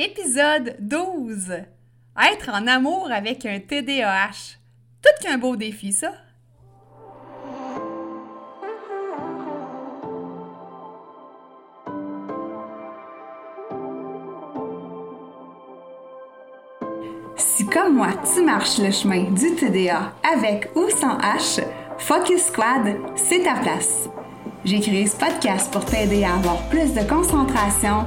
Épisode 12. Être en amour avec un TDAH. Tout qu'un beau défi, ça. Si comme moi, tu marches le chemin du TDA avec ou sans H, Focus Squad, c'est ta place. J'ai créé ce podcast pour t'aider à avoir plus de concentration,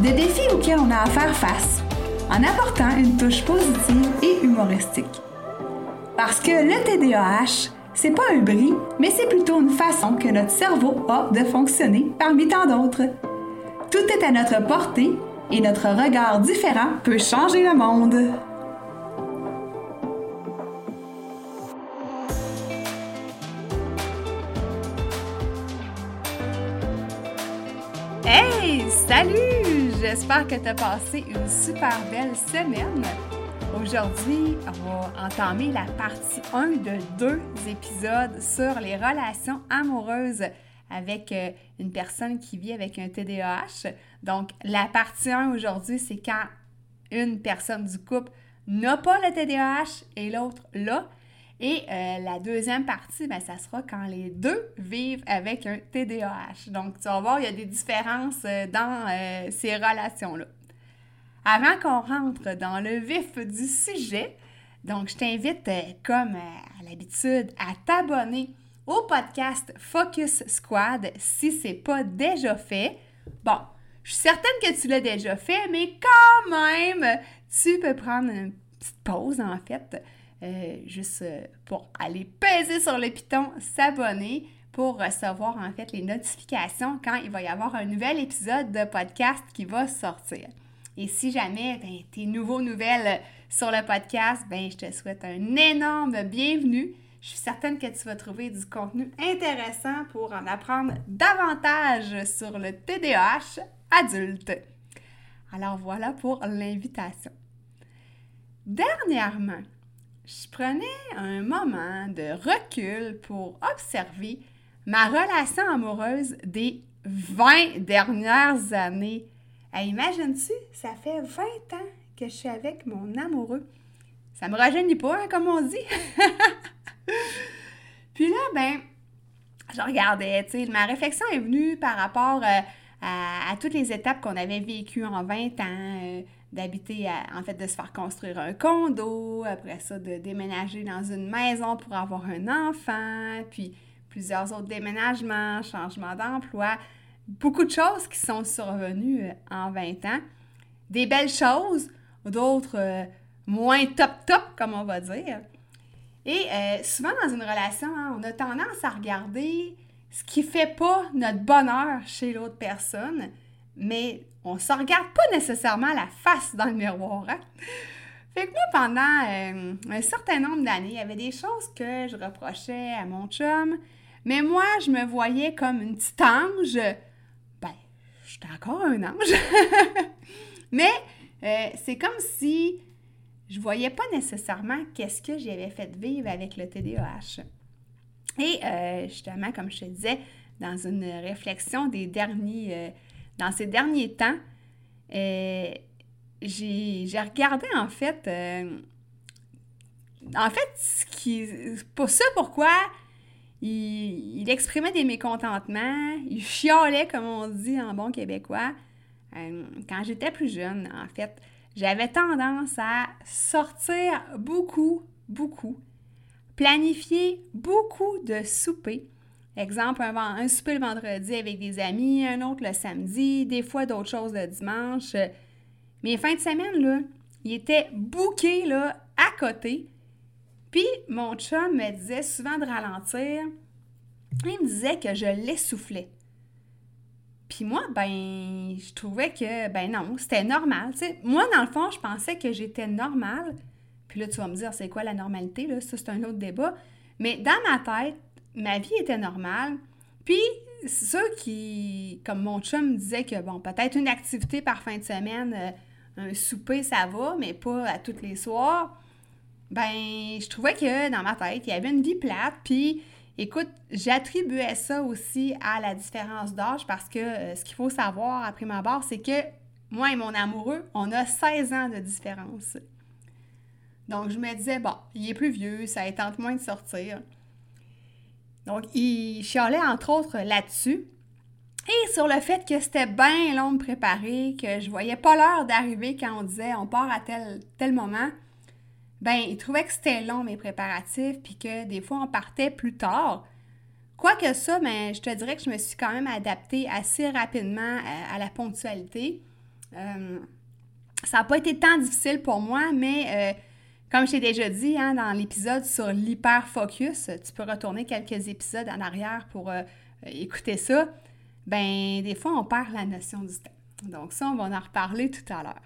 de défis auxquels on a à faire face, en apportant une touche positive et humoristique. Parce que le TDAH, c'est pas un bris, mais c'est plutôt une façon que notre cerveau a de fonctionner parmi tant d'autres. Tout est à notre portée et notre regard différent peut changer le monde. Hey, salut! J'espère que tu as passé une super belle semaine. Aujourd'hui, on va entamer la partie 1 de deux épisodes sur les relations amoureuses avec euh, une personne qui vit avec un TDAH. Donc, la partie 1 aujourd'hui, c'est quand une personne du couple n'a pas le TDAH et l'autre l'a. Et euh, la deuxième partie, ben, ça sera quand les deux vivent avec un TDAH. Donc, tu vas voir, il y a des différences euh, dans euh, ces relations-là. Avant qu'on rentre dans le vif du sujet, donc je t'invite, comme à l'habitude, à t'abonner au podcast Focus Squad si ce n'est pas déjà fait. Bon, je suis certaine que tu l'as déjà fait, mais quand même, tu peux prendre une petite pause en fait euh, juste euh, pour aller peser sur le piton, s'abonner pour recevoir en fait les notifications quand il va y avoir un nouvel épisode de podcast qui va sortir. Et si jamais ben, tes nouveaux nouvelles sur le podcast, ben, je te souhaite un énorme bienvenue. Je suis certaine que tu vas trouver du contenu intéressant pour en apprendre davantage sur le TDAH adulte. Alors voilà pour l'invitation. Dernièrement, je prenais un moment de recul pour observer ma relation amoureuse des 20 dernières années. Imagine-tu, ça fait 20 ans que je suis avec mon amoureux. Ça me rajeunit pas, hein, comme on dit. Puis là, ben, je regardais, tu sais, ma réflexion est venue par rapport euh, à, toutes les étapes qu'on avait vécues en 20 ans. Euh, d'habiter, en fait, de se faire construire un condo, après ça, de déménager dans une maison pour avoir un enfant, puis plusieurs autres déménagements, changement d'emploi, beaucoup de choses qui sont survenues euh, en 20 ans. Des belles choses, d'autres euh, moins top top, comme on va dire. Et euh, souvent dans une relation, hein, on a tendance à regarder ce qui fait pas notre bonheur chez l'autre personne, mais on se regarde pas nécessairement la face dans le miroir. Hein? Fait que moi, pendant euh, un certain nombre d'années, il y avait des choses que je reprochais à mon chum, mais moi, je me voyais comme une petite ange. Ben, j'étais encore un ange. mais euh, c'est comme si je voyais pas nécessairement qu'est-ce que j'avais fait vivre avec le TDAH. Et euh, justement, comme je te disais, dans une réflexion des derniers dans ces derniers temps, euh, j'ai regardé en fait, euh, en fait, ce pour ça pourquoi il, exprimait des mécontentements, il chialait, comme on dit en bon québécois. Euh, quand j'étais plus jeune, en fait, j'avais tendance à sortir beaucoup, beaucoup, planifier beaucoup de soupers Exemple, un, un, souper le vendredi avec des amis, un autre le samedi, des fois d'autres choses le dimanche. Mais fin de semaine, là, il était bouqué là, à côté. Puis mon chum me disait souvent de ralentir. Il me disait que je l'essoufflais. Puis moi, ben, je trouvais que, ben non, c'était normal. Moi, dans le fond, je pensais que j'étais normale. Puis là, tu vas me dire, c'est quoi la normalité? Là? Ça, c'est un autre débat. Mais dans ma tête, ma vie était normale. Puis, ceux qui, comme mon chum disait que, bon, peut-être une activité par fin de semaine, euh, un souper, ça va, mais pas à tous les soirs. Ben, je trouvais que dans ma tête, il y avait une vie plate. Puis, écoute, j'attribuais ça aussi à la différence d'âge parce que euh, ce qu'il faut savoir après ma barre, c'est que moi et mon amoureux, on a 16 ans de différence. Donc, je me disais, bon, il est plus vieux, ça tente moins de sortir. Donc, il chialait entre autres là-dessus. Et sur le fait que c'était bien long de préparer, que je voyais pas l'heure d'arriver quand on disait on part à tel, tel moment, ben il trouvait que c'était long mes préparatifs, puis que des fois on partait plus tard. Quoique ça, ben, je te dirais que je me suis quand même adaptée assez rapidement euh, à, la ponctualité. Euh, ça n'a pas été tant difficile pour moi, mais euh, comme je t'ai déjà dit hein, dans l'épisode sur l'hyper-focus, tu peux retourner quelques épisodes en arrière pour euh, écouter ça. Ben, des fois, on perd la notion du temps. Donc, ça, on va en reparler tout à l'heure.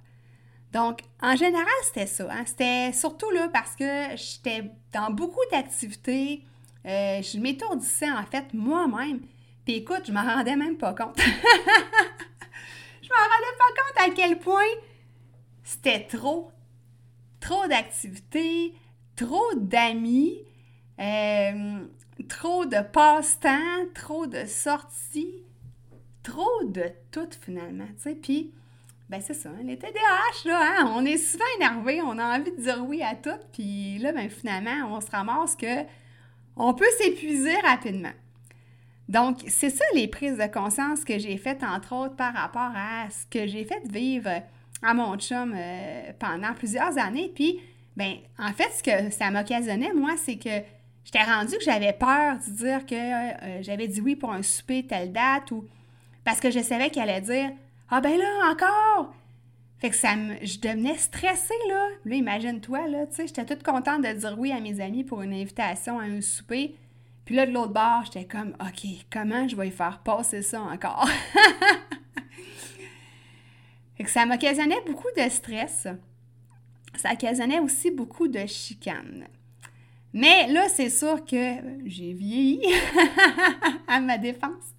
Donc, en général, c'était ça. Hein. C'était surtout là parce que j'étais dans beaucoup d'activités. Euh, je m'étourdissais en fait moi-même. Puis écoute, je m'en rendais même pas compte. je m'en rendais pas compte à quel point c'était trop trop d'activités, trop d'amis, euh, trop de passe-temps, trop de sorties, trop de tout finalement. Puis, ben c'est ça, hein, les TDAH, là, on est souvent énervé, on a envie de dire oui à tout, puis là, ben finalement, on se ramasse que on peut s'épuiser rapidement. Donc, c'est ça les prises de conscience que j'ai faites, entre autres, par rapport à ce que j'ai fait vivre à mon chum euh, pendant plusieurs années. Puis, ben, en fait, ce que ça m'occasionnait, moi, c'est que j'étais rendue que j'avais peur de dire que euh, j'avais dit oui pour un souper telle date ou parce que je savais qu'il allait dire Ah ben là, encore! Fait que ça me, je devenais stressée, là. Là, imagine-toi, là, tu sais, j'étais toute contente de dire oui à mes amis pour une invitation à un souper. Puis là, de l'autre bord, j'étais comme, OK, comment je vais y faire passer ça encore? que ça m'occasionnait beaucoup de stress. Ça occasionnait aussi beaucoup de chicanes. Mais là, c'est sûr que j'ai vieilli à ma défense.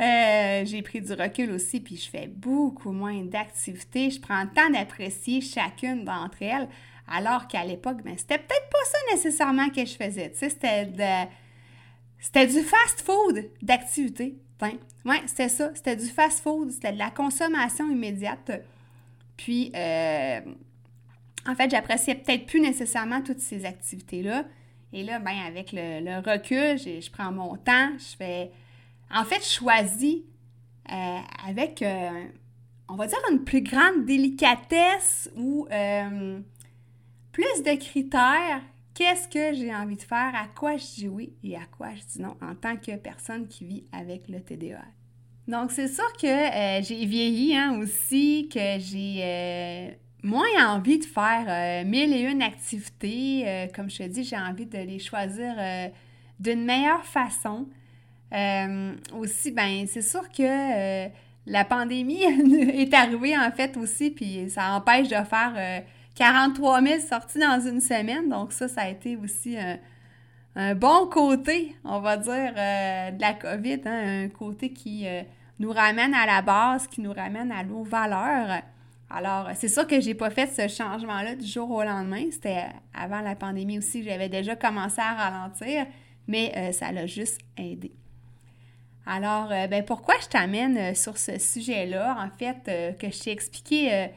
Euh, j'ai pris du recul aussi, puis je fais beaucoup moins d'activités. Je prends le temps d'apprécier chacune d'entre elles, alors qu'à l'époque, ben, c'était peut-être pas ça nécessairement que je faisais. c'était C'était du fast-food d'activités. Oui, c'était ça. C'était du fast-food, c'était de la consommation immédiate. Puis, euh, en fait, j'appréciais peut-être plus nécessairement toutes ces activités-là. Et là, ben, avec le, recul, je prends mon temps, je fais. En fait, je choisis euh, avec, euh, on va dire, une plus grande délicatesse ou plus de critères Qu'est-ce que j'ai envie de faire? À quoi je dis oui et à quoi je dis non en tant que personne qui vit avec le TDAH? Donc, c'est sûr que euh, j'ai vieilli hein, aussi, que j'ai euh, moins envie de faire euh, mille et une activités. comme je te dis, j'ai envie de les choisir d'une meilleure façon. aussi, ben c'est sûr que la pandémie est arrivée en fait aussi, puis ça empêche de faire 43 000 sorties dans une semaine. Donc ça, ça a été aussi un, bon côté, on va dire, euh, de la COVID. Hein, un côté qui euh, nous ramène à la base, qui nous ramène à nos valeurs. Alors, c'est sûr que j'ai pas fait ce changement-là du jour au lendemain. C'était avant la pandémie aussi, j'avais déjà commencé à ralentir, mais euh, ça l'a juste aidé. Alors, ben, pourquoi je t'amène sur ce sujet-là? En fait, que je t'ai expliqué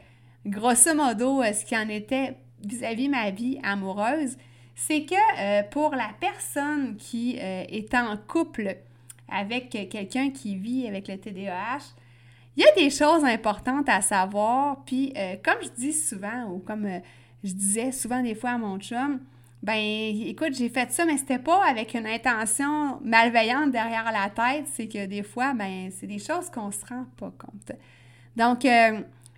grosso modo, euh, ce qui en était vis-à-vis ma vie amoureuse, c'est que euh, pour la personne qui euh, est en couple avec quelqu'un qui vit avec le TDAH, il y a des choses importantes à savoir. Puis, comme je dis souvent, ou comme je disais souvent des fois à mon chum, ben écoute, j'ai fait ça, mais c'était pas avec une intention malveillante derrière la tête. C'est que des fois, ben c'est des choses qu'on se rend pas compte. Donc,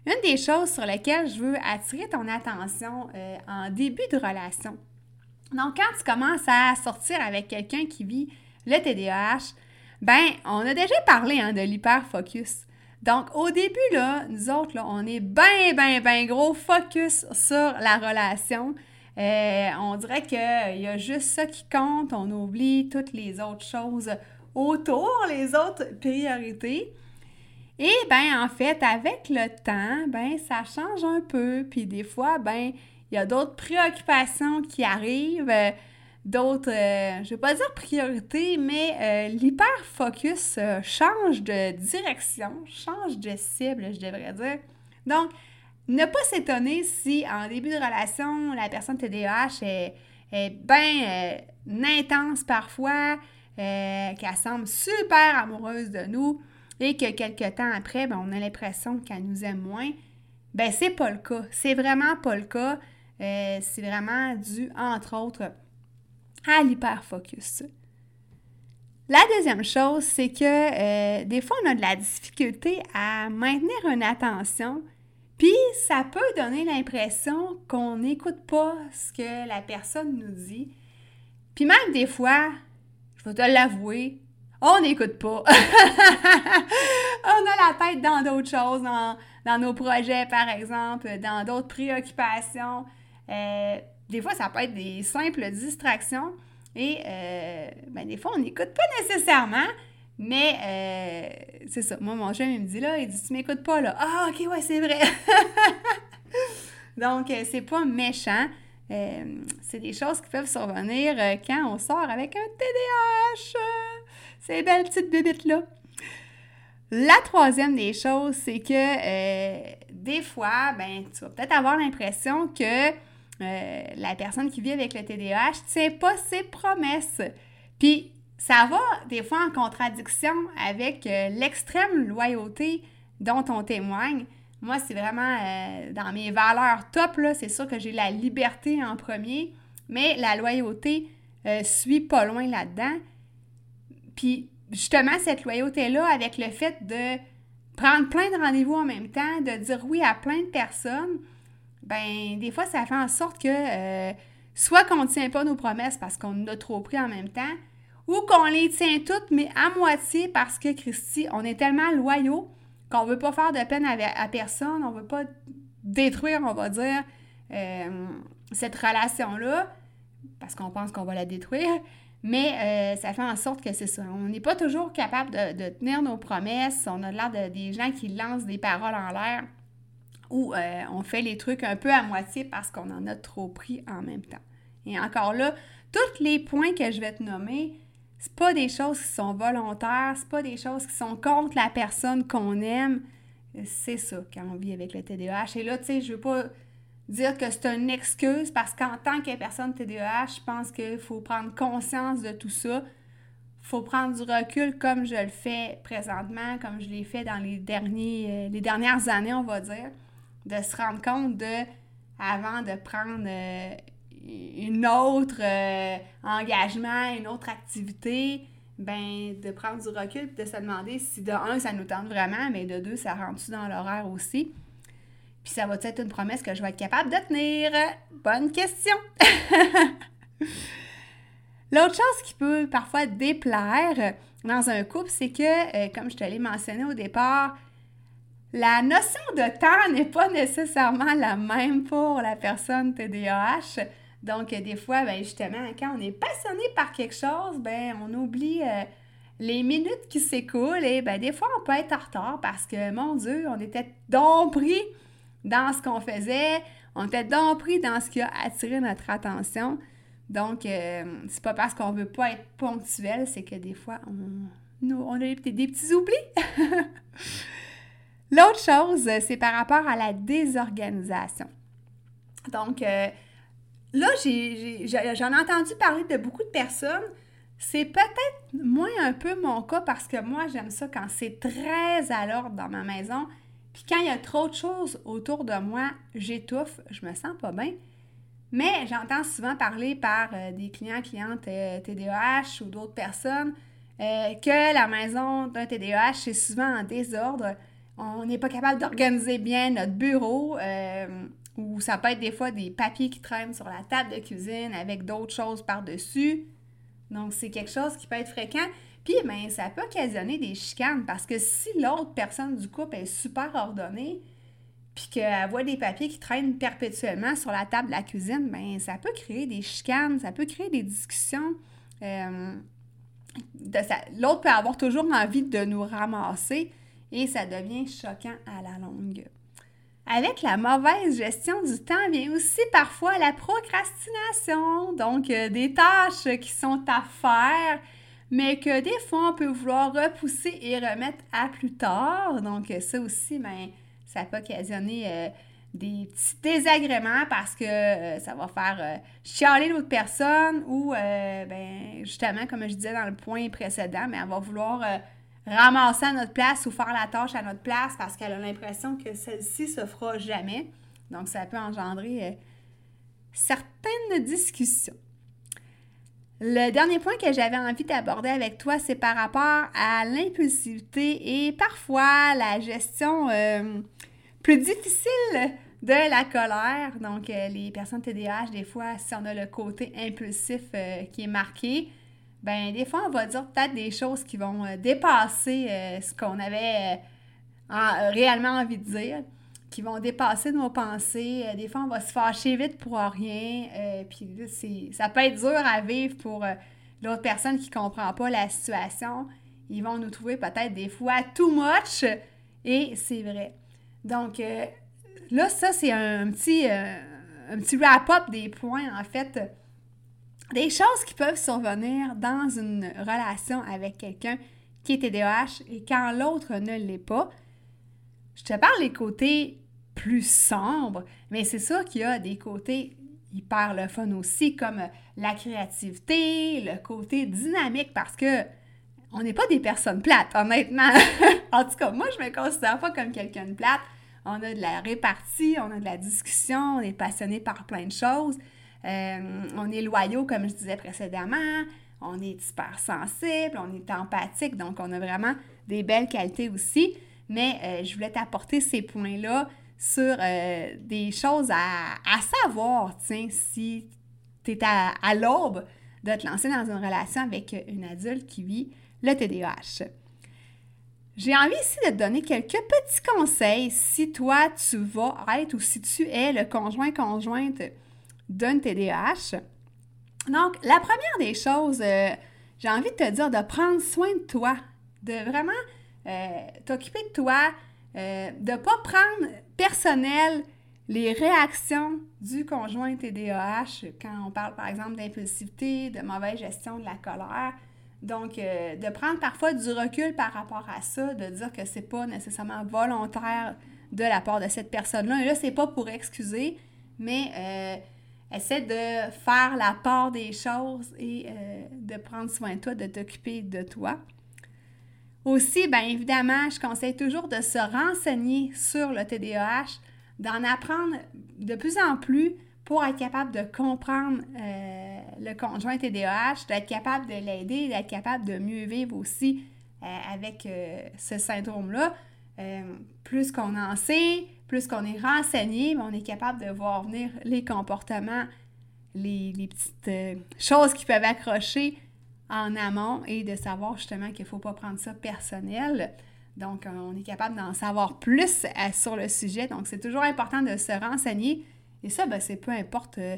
une des choses sur lesquelles je veux attirer ton attention euh, en début de relation. Donc, quand tu commences à sortir avec quelqu'un qui vit le TDAH, Ben, on a déjà parlé hein, de l'hyperfocus. Donc, au début, là, nous autres, là, on est bien, bien, bien gros focus sur la relation. Euh, on dirait qu'il y a juste ça qui compte. On oublie toutes les autres choses autour, les autres priorités. Et ben en fait, avec le temps, ben ça change un peu. Puis des fois, ben il y a d'autres préoccupations qui arrivent, euh, d'autres, euh, je vais pas dire priorités, mais euh, l'hyper-focus change de direction, change de cible, je devrais dire. Donc, ne pas s'étonner si en début de relation, la personne TDAH est, est bien intense parfois, qu'elle semble super amoureuse de nous et que quelques temps après, ben, on a l'impression qu'elle nous aime moins. Ben, c'est pas le cas. C'est vraiment pas le cas. Euh, c'est vraiment dû, entre autres, à l'hyperfocus. La deuxième chose, c'est que euh, des fois, on a de la difficulté à maintenir une attention, puis ça peut donner l'impression qu'on n'écoute pas ce que la personne nous dit. Puis même des fois, je vais te l'avouer, on n'écoute pas. on a la tête dans d'autres choses, dans, nos projets, par exemple, dans d'autres préoccupations. Euh, des fois, ça peut être des simples distractions. Et euh, ben, des fois, on n'écoute pas nécessairement. Mais euh, c'est ça. Moi, mon jeune, il me dit là, il dit Tu m'écoutes pas là. Ah, ok, ouais, c'est vrai. Donc, c'est pas méchant. c'est des choses qui peuvent survenir quand on sort avec un TDAH. Ces belles petites bébites-là. La troisième des choses, c'est que euh, des fois, ben, tu vas peut-être avoir l'impression que euh, la personne qui vit avec le TDAH ne tient pas ses promesses. Puis, ça va des fois en contradiction avec euh, l'extrême loyauté dont on témoigne. Moi, c'est vraiment dans mes valeurs top, là, c'est sûr que j'ai la liberté en premier, mais la loyauté suit pas loin là-dedans. Puis justement, cette loyauté-là, avec le fait de prendre plein de rendez-vous en même temps, de dire oui à plein de personnes, ben des fois, ça fait en sorte que euh, soit qu'on ne tient pas nos promesses parce qu'on a trop pris en même temps, ou qu'on les tient toutes, mais à moitié parce que, Christy, on est tellement loyaux qu'on ne veut pas faire de peine à, personne, on ne veut pas détruire, on va dire, euh, cette relation-là, parce qu'on pense qu'on va la détruire. Mais euh, ça fait en sorte que c'est ça. On n'est pas toujours capable de, tenir nos promesses. On a l'air de, des gens qui lancent des paroles en l'air ou euh, on fait les trucs un peu à moitié parce qu'on en a trop pris en même temps. Et encore là, tous les points que je vais te nommer, c'est pas des choses qui sont volontaires, c'est pas des choses qui sont contre la personne qu'on aime. C'est ça quand on vit avec le TDAH. Et là, tu sais, je veux pas dire que c'est une excuse parce qu'en tant que personne TDAH, je pense qu'il faut prendre conscience de tout ça. Faut prendre du recul comme je le fais présentement, comme je l'ai fait dans les, derniers, euh, les dernières années, on va dire, de se rendre compte de, avant de prendre euh, une autre euh, engagement, une autre activité, ben de prendre du recul de se demander si de un, ça nous tente vraiment, mais de deux, ça rentre-tu dans l'horaire aussi? Puis ça va être une promesse que je vais être capable de tenir? Bonne question! L'autre chose qui peut parfois déplaire dans un couple, c'est que, euh, comme je te l'ai mentionné au départ, la notion de temps n'est pas nécessairement la même pour la personne TDAH. Donc, des fois, ben, justement, quand on est passionné par quelque chose, ben, on oublie euh, les minutes qui s'écoulent et ben, des fois, on peut être en retard parce que, mon Dieu, on était donc pris dans ce qu'on faisait. On était donc pris dans ce qui a attiré notre attention. Donc, euh, c'est pas parce qu'on veut pas être ponctuel, c'est que des fois, on, on a des, petits oublis. L'autre chose, c'est par rapport à la désorganisation. Donc, euh, là, j'en ai, entendu parler de beaucoup de personnes. C'est peut-être moins un peu mon cas parce que moi, j'aime ça quand c'est très à l'ordre dans ma maison puis quand il y a trop de choses autour de moi, j'étouffe, je me sens pas bien. Mais j'entends souvent parler par euh, des clients, clientes TDAH euh, ou d'autres personnes euh, que la maison d'un TDAH est souvent en désordre. On n'est pas capable d'organiser bien notre bureau ou ça peut être des fois des papiers qui traînent sur la table de cuisine avec d'autres choses par-dessus. Donc, c'est quelque chose qui peut être fréquent. Puis, ben, ça peut occasionner des chicanes parce que si l'autre personne du couple est super ordonnée, puis qu'elle voit des papiers qui traînent perpétuellement sur la table de la cuisine, ben ça peut créer des chicanes, ça peut créer des discussions. Euh, l'autre peut avoir toujours envie de nous ramasser et ça devient choquant à la longue. Avec la mauvaise gestion du temps vient aussi parfois la procrastination, donc euh, des tâches qui sont à faire, mais que des fois on peut vouloir repousser et remettre à plus tard. Donc ça aussi, ben, ça peut occasionner euh, des petits désagréments parce que euh, ça va faire euh, chialer l'autre personne ou, ben, justement, comme je disais dans le point précédent, mais elle va vouloir ramasser à notre place ou faire la tâche à notre place parce qu'elle a l'impression que celle-ci se fera jamais. Donc, ça peut engendrer certaines discussions. Le dernier point que j'avais envie d'aborder avec toi, c'est par rapport à l'impulsivité et parfois la gestion euh, plus difficile de la colère. Donc, euh, les personnes TDAH, des fois, si on a le côté impulsif euh, qui est marqué, ben des fois, on va dire peut-être des choses qui vont dépasser ce qu'on avait réellement envie de dire qui vont dépasser nos pensées. Euh, des fois, on va se fâcher vite pour rien. Euh, puis ça peut être dur à vivre pour euh, l'autre personne qui ne comprend pas la situation. Ils vont nous trouver peut-être des fois too much. Et c'est vrai. Donc, là, ça, c'est un petit, un petit wrap-up des points, en fait. Des choses qui peuvent survenir dans une relation avec quelqu'un qui est TDAH et quand l'autre ne l'est pas. Je te parle des côtés plus sombres, mais c'est sûr qu'il y a des côtés hyper le fun aussi, comme la créativité, le côté dynamique, parce que on n'est pas des personnes plates, honnêtement. en tout cas, moi, je me considère pas comme quelqu'un de plate. On a de la répartie, on a de la discussion, on est passionné par plein de choses. Euh, on est loyaux, comme je disais précédemment. On est hyper sensible, on est empathique, donc on a vraiment des belles qualités aussi mais euh, je voulais t'apporter ces points-là sur euh, des choses à, savoir, tiens, si tu es à, l'aube de te lancer dans une relation avec une adulte qui vit le TDAH. J'ai envie ici de te donner quelques petits conseils si toi, tu vas être ou si tu es le conjoint-conjointe d'un TDAH. Donc, la première des choses, euh, j'ai envie de te dire de prendre soin de toi, de vraiment t'occuper de toi, euh, de ne pas prendre personnel les réactions du conjoint TDAH quand on parle par exemple d'impulsivité, de mauvaise gestion de la colère. Donc, euh, de prendre parfois du recul par rapport à ça, de dire que c'est pas nécessairement volontaire de la part de cette personne-là. Et là, c'est pas pour excuser, mais essaie de faire la part des choses et de prendre soin de toi, de t'occuper de toi. Aussi, bien évidemment, je conseille toujours de se renseigner sur le TDAH, d'en apprendre de plus en plus pour être capable de comprendre euh, le conjoint TDAH, d'être capable de l'aider, d'être capable de mieux vivre aussi euh, avec euh, ce syndrome-là. plus qu'on en sait, plus qu'on est renseigné, on est capable de voir venir les comportements, les petites choses qui peuvent accrocher en amont et de savoir justement qu'il ne faut pas prendre ça personnel. Donc, euh, on est capable d'en savoir plus euh, sur le sujet. Donc, c'est toujours important de se renseigner. Et ça, ben, c'est peu importe euh,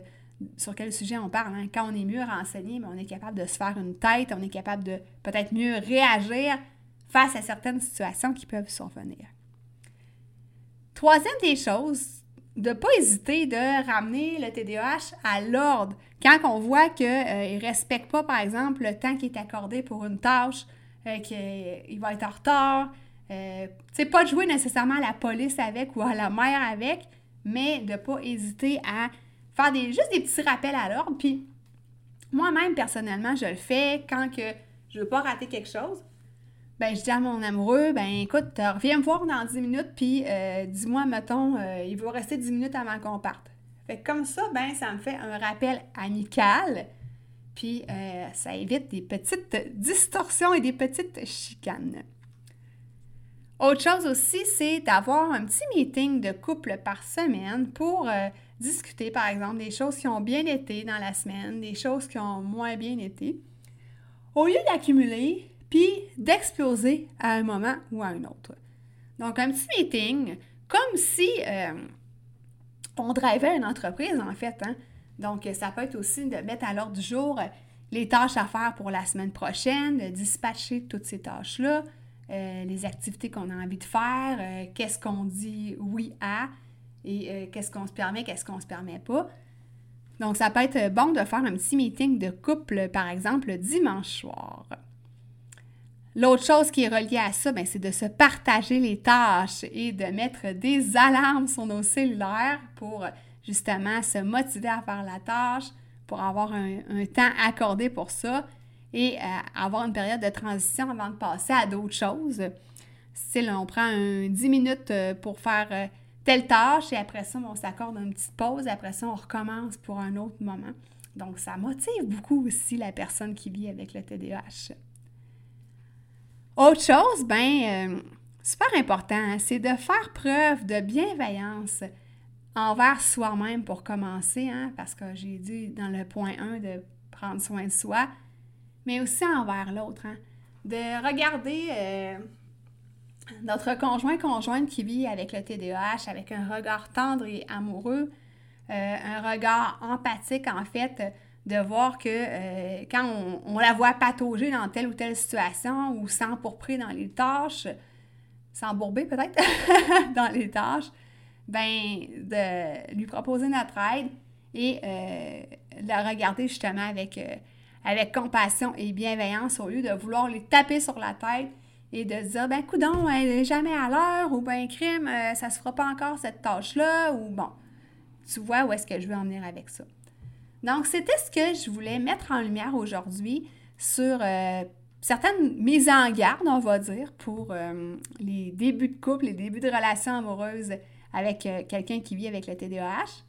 sur quel sujet on parle. Hein. Quand on est mieux renseigné, ben, on est capable de se faire une tête, on est capable de peut-être mieux réagir face à certaines situations qui peuvent survenir. Troisième des choses, de ne pas hésiter de ramener le TDAH à l'ordre. Quand on voit qu'il euh, ne respecte pas, par exemple, le temps qui est accordé pour une tâche, euh, qu'il va être en retard, euh, pas de jouer nécessairement à la police avec ou à la mère avec, mais de ne pas hésiter à faire juste des petits rappels à l'ordre. Puis moi-même, personnellement, je le fais quand que je veux pas rater quelque chose ben je dis à mon amoureux, ben écoute, reviens me voir dans 10 minutes, puis euh, dis-moi, mettons, euh, il va rester 10 minutes avant qu'on parte. Fait comme ça, ben ça me fait un rappel amical, puis euh, ça évite des petites distorsions et des petites chicanes. Autre chose aussi, c'est d'avoir un petit meeting de couple par semaine pour discuter, par exemple, des choses qui ont bien été dans la semaine, des choses qui ont moins bien été. Au lieu d'accumuler puis d'exploser à un moment ou à un autre. Donc, un petit meeting, comme si euh, on drivait une entreprise, en fait. Hein? Donc, ça peut être aussi de mettre à l'ordre du jour les tâches à faire pour la semaine prochaine, de dispatcher toutes ces tâches-là, euh, les activités qu'on a envie de faire, euh, qu'est-ce qu'on dit oui à et qu'est-ce qu'on se permet, qu'est-ce qu'on se permet pas. Donc, ça peut être bon de faire un petit meeting de couple, par exemple, dimanche soir. L'autre chose qui est reliée à ça, ben, c'est de se partager les tâches et de mettre des alarmes sur nos cellulaires pour justement se motiver à faire la tâche, pour avoir un, temps accordé pour ça et euh, avoir une période de transition avant de passer à d'autres choses. Si on prend un 10 minutes euh, pour faire euh, telle tâche et après ça, on s'accorde une petite pause, après ça, on recommence pour un autre moment. Donc, ça motive beaucoup aussi la personne qui vit avec le TDAH. Autre chose, ben, euh, super important, hein, c'est de faire preuve de bienveillance envers soi-même pour commencer, hein, parce que j'ai dit dans le point 1 de prendre soin de soi, mais aussi envers l'autre. Hein, de regarder euh, notre conjoint conjointe qui vit avec le TDAH avec un regard tendre et amoureux, euh, un regard empathique en fait de voir que euh, quand on, la voit patauger dans telle ou telle situation ou s'empourprer dans les tâches, s'embourber peut-être dans les tâches, ben de lui proposer notre aide et euh, de la regarder justement avec, euh, avec compassion et bienveillance au lieu de vouloir les taper sur la tête et de se dire ben coudon, elle n'est jamais à l'heure ou ben crime, ça se fera pas encore cette tâche-là ou bon, tu vois où est-ce que je veux en venir avec ça. Donc, c'était ce que je voulais mettre en lumière aujourd'hui sur euh, certaines mises en garde, on va dire, pour euh, les débuts de couple, les débuts de relations amoureuses avec euh, quelqu'un qui vit avec le TDAH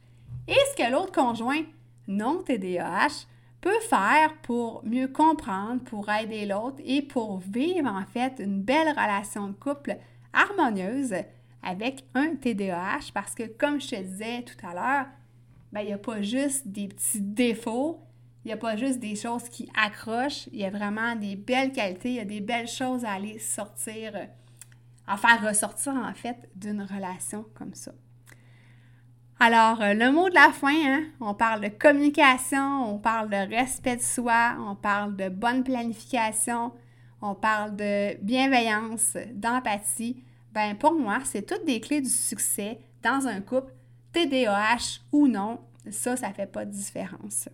et ce que l'autre conjoint non TDAH peut faire pour mieux comprendre, pour aider l'autre et pour vivre en fait une belle relation de couple harmonieuse avec un TDAH parce que comme je te disais tout à l'heure, ben, il n'y a pas juste des petits défauts, il n'y a pas juste des choses qui accrochent, il y a vraiment des belles qualités, il y a des belles choses à aller sortir, à faire ressortir en fait d'une relation comme ça. Alors, euh, le mot de la fin, hein, on parle de communication, on parle de respect de soi, on parle de bonne planification, on parle de bienveillance, d'empathie. Ben pour moi, c'est toutes des clés du succès dans un couple TDAH ou non, ça, ça ne fait pas de différence.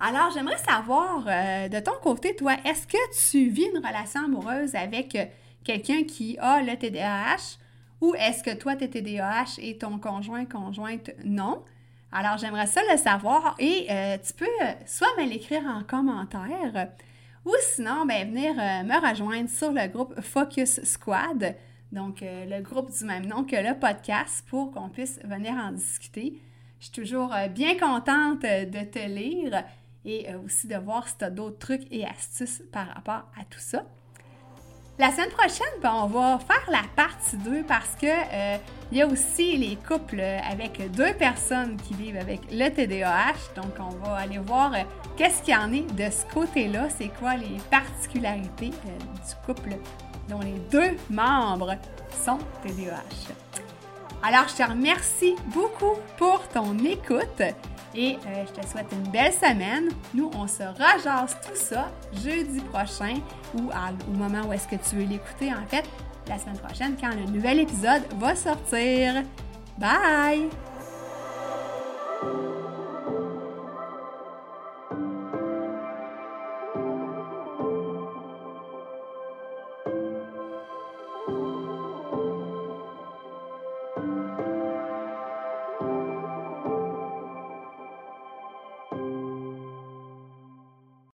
Alors, j'aimerais savoir euh, de ton côté, toi, est-ce que tu vis une relation amoureuse avec euh, quelqu'un qui a le TDAH ou est-ce que toi, tu es TDAH et ton conjoint, conjointe, non? Alors, j'aimerais ça le savoir et euh, tu peux soit me l'écrire en commentaire ou sinon, ben, venir me rejoindre sur le groupe Focus Squad donc euh, le groupe du même nom que le podcast, pour qu'on puisse venir en discuter. Je suis toujours euh, bien contente euh, de te lire et aussi de voir si tu as d'autres trucs et astuces par rapport à tout ça. La semaine prochaine, ben, on va faire la partie 2 parce que il y a aussi les couples avec deux personnes qui vivent avec le TDAH. Donc, on va aller voir qu'est-ce qu'il y en est de ce côté-là, c'est quoi les particularités du couple dont les deux membres sont TDAH. Alors, je te remercie beaucoup pour ton écoute et euh, je te souhaite une belle semaine. Nous, on se rajase tout ça jeudi prochain ou au moment où est-ce que tu veux l'écouter, en fait, la semaine prochaine, quand le nouvel épisode va sortir. Bye!